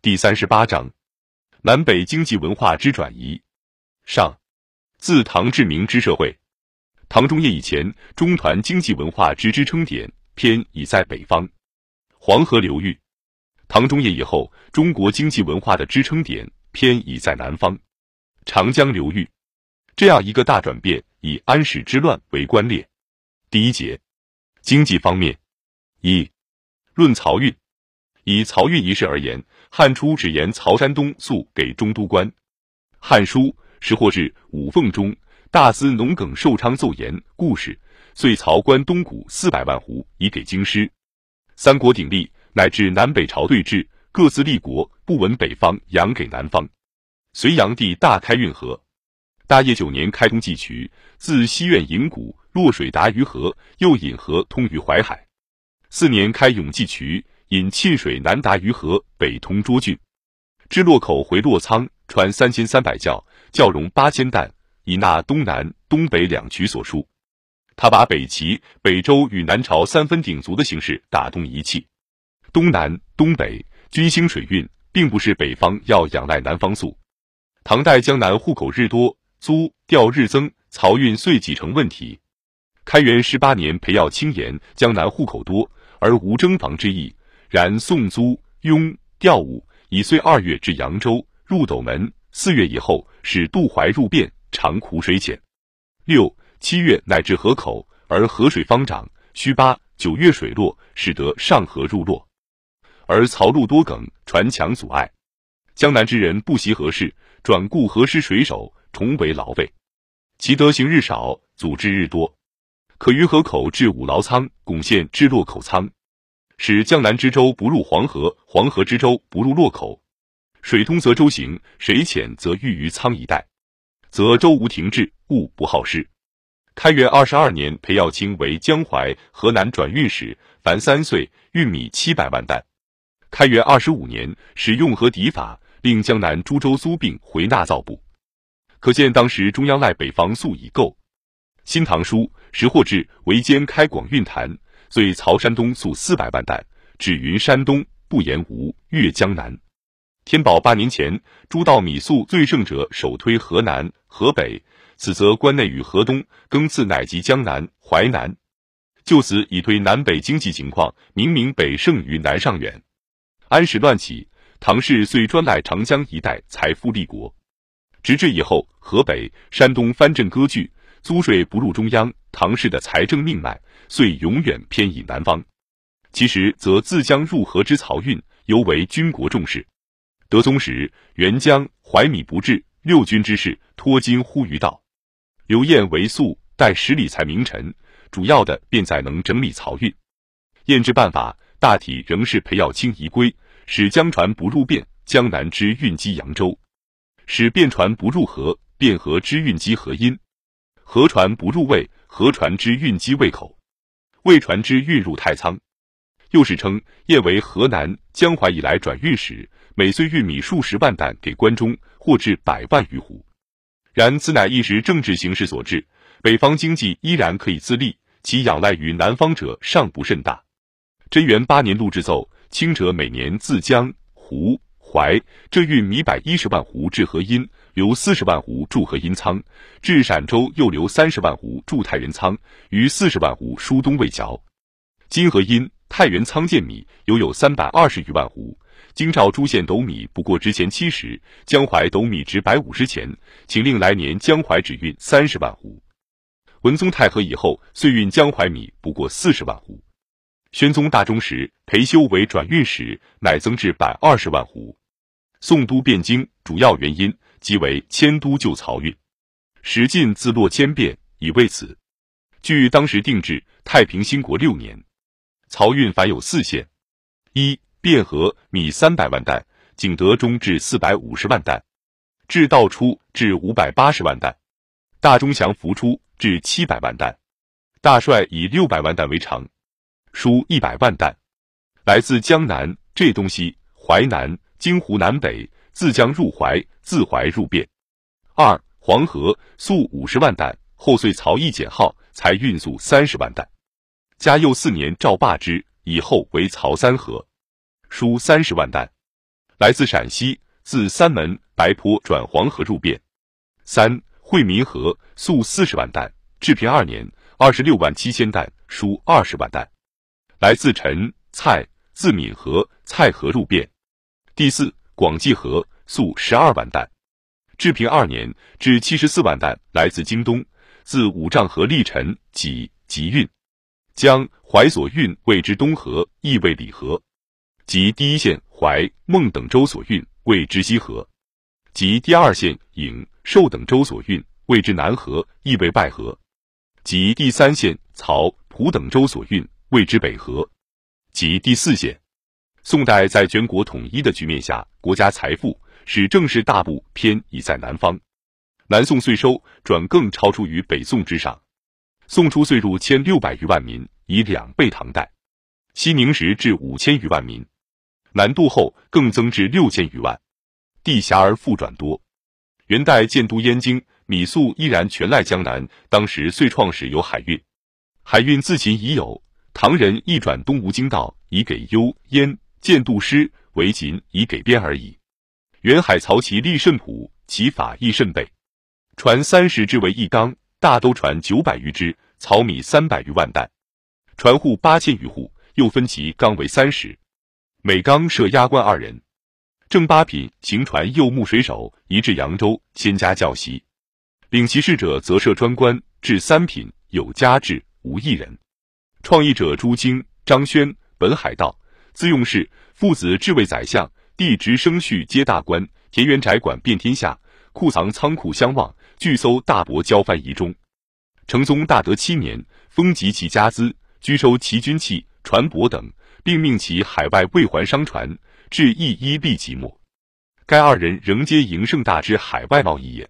第三十八章，南北经济文化之转移。上，自唐至明之社会，唐中叶以前，中团经济文化之支撑点偏已在北方，黄河流域；唐中叶以后，中国经济文化的支撑点偏已在南方，长江流域。这样一个大转变，以安史之乱为关联。第一节，经济方面，一论漕运。以漕运一事而言，汉初只言曹山东粟给中都官，《汉书·识货志·五凤》中，大司农耿寿昌奏言故事，遂曹官东谷四百万斛以给京师。三国鼎立，乃至南北朝对峙，各自立国，不闻北方养给南方。隋炀帝大开运河，大业九年开通济渠，自西苑引谷洛水达于河，又引河通于淮海。四年开永济渠。引沁水南达于河，北通涿郡，至洛口回洛仓，船三千三百窖，窖容八千担，以纳东南、东北两渠所输。他把北齐、北周与南朝三分鼎足的形势打动一气。东南、东北均兴水运，并不是北方要仰赖南方粟。唐代江南户口日多，租调日增，漕运遂几成问题。开元十八年，裴耀清言江南户口多，而无征防之意。然宋租雍调务以岁二月至扬州入斗门，四月以后使渡淮入汴，常苦水浅。六七月乃至河口，而河水方涨。须八九月水落，使得上河入洛，而漕路多梗，船墙阻碍。江南之人不习河事，转雇河师水手，重为劳费，其德行日少，阻滞日多。可于河口至五牢仓，拱县至洛口仓。使江南之舟不入黄河，黄河之舟不入洛口。水通则舟行，水浅则遇于仓一带，则舟无停滞，物不耗失。开元二十二年，裴耀卿为江淮、河南转运使，凡三岁，运米七百万担。开元二十五年，使用河抵法，令江南诸州租并回纳造布。可见当时中央赖北方粟已够。《新唐书·识货志》为兼开广运坛。遂曹山东粟四百万担，指云山东，不言吴，越江南。天宝八年前，诸道米粟最盛者，首推河南、河北，此则关内与河东，更次乃及江南、淮南。就此以推南北经济情况，明明北胜于南上远。安史乱起，唐氏遂专赖长江一带财富立国，直至以后，河北、山东藩镇割据，租税不入中央，唐氏的财政命脉。遂永远偏倚南方，其实则自江入河之漕运尤为军国重视。德宗时，元江淮米不至，六军之事托金乎于道。刘晏为粟待十里才名臣，主要的便在能整理漕运。验之办法大体仍是裴耀卿遗规，使江船不入汴，江南之运积扬州；使汴船不入河，汴河之运积河阴；河船不入渭，河船之运机渭口。为船只运入太仓，又是称燕为河南江淮以来转运使，每岁运米数十万担给关中，或至百万余斛。然此乃一时政治形势所致，北方经济依然可以自立，其仰赖于南方者尚不甚大。贞元八年录制奏，清者每年自江湖淮这运米百一十万斛至河阴，留四十万斛驻河阴仓；至陕州又留三十万斛驻太原仓，余四十万斛输东魏桥。今河阴、太原仓建米犹有三百二十余万斛。京兆诸县斗米不过之前七十，江淮斗米值百五十钱，请令来年江淮只运三十万斛。文宗太和以后，岁运江淮米不过四十万斛。宣宗大中时，裴修为转运使，乃增至百二十万斛。宋都汴京，主要原因即为迁都救漕运，史进自洛迁汴，以为此。据当时定制，太平兴国六年，漕运凡有四县：一汴河米三百万担，景德中至四百五十万担，至道出至五百八十万担，大中祥浮出至七百万担，大帅以六百万担为常。输一百万担，来自江南这东西淮南京湖南北，自江入淮，自淮入汴。二黄河粟五十万担，后遂漕役减号，才运粟三十万担。嘉佑四年赵霸之以后为曹三河，输三十万担。来自陕西，自三门白坡转黄河入汴。三惠民河粟四十万担，治平二年二十六万七千担，输二十万担。来自陈蔡，自闽河蔡河入汴。第四广济河粟十二万担，至平二年至七十四万担。来自京东，自五丈河历陈济集运，将淮所运谓之东河，亦谓里河。即第一线淮孟等州所运谓之西河，即第二线颍寿等州所运谓之南河，亦为外河；即第三线曹蒲等州所运谓之北河，即第四县。宋代在全国统一的局面下，国家财富使政事大部偏倚在南方，南宋税收转更超出于北宋之上，宋初岁入千六百余万民，以两倍唐代；西宁时至五千余万民。南渡后更增至六千余万，地狭而富转多。元代建都燕京，米粟依然全赖江南。当时遂创始有海运，海运自秦已有。唐人一转东吴经道，以给幽燕建都师为秦以给边而已。元海曹其力甚朴，其法亦甚备。船三十只为一缸，大都船九百余只，漕米三百余万担，船户八千余户，又分其缸为三十。每缸设押官二人，正八品行船右木水手，移至扬州，先加教习。领其事者则设专官，至三品有加制，无一人。创意者朱经、张轩，本海道，自用事，父子至为宰相，弟侄生序皆大官，田园宅馆遍天下，库藏仓库相望，巨搜大伯交番仪中。成宗大德七年，封及其家资，居收其军器、船舶等。并命其海外未还商船，至一一立即没。该二人仍皆营盛大之海外贸易也。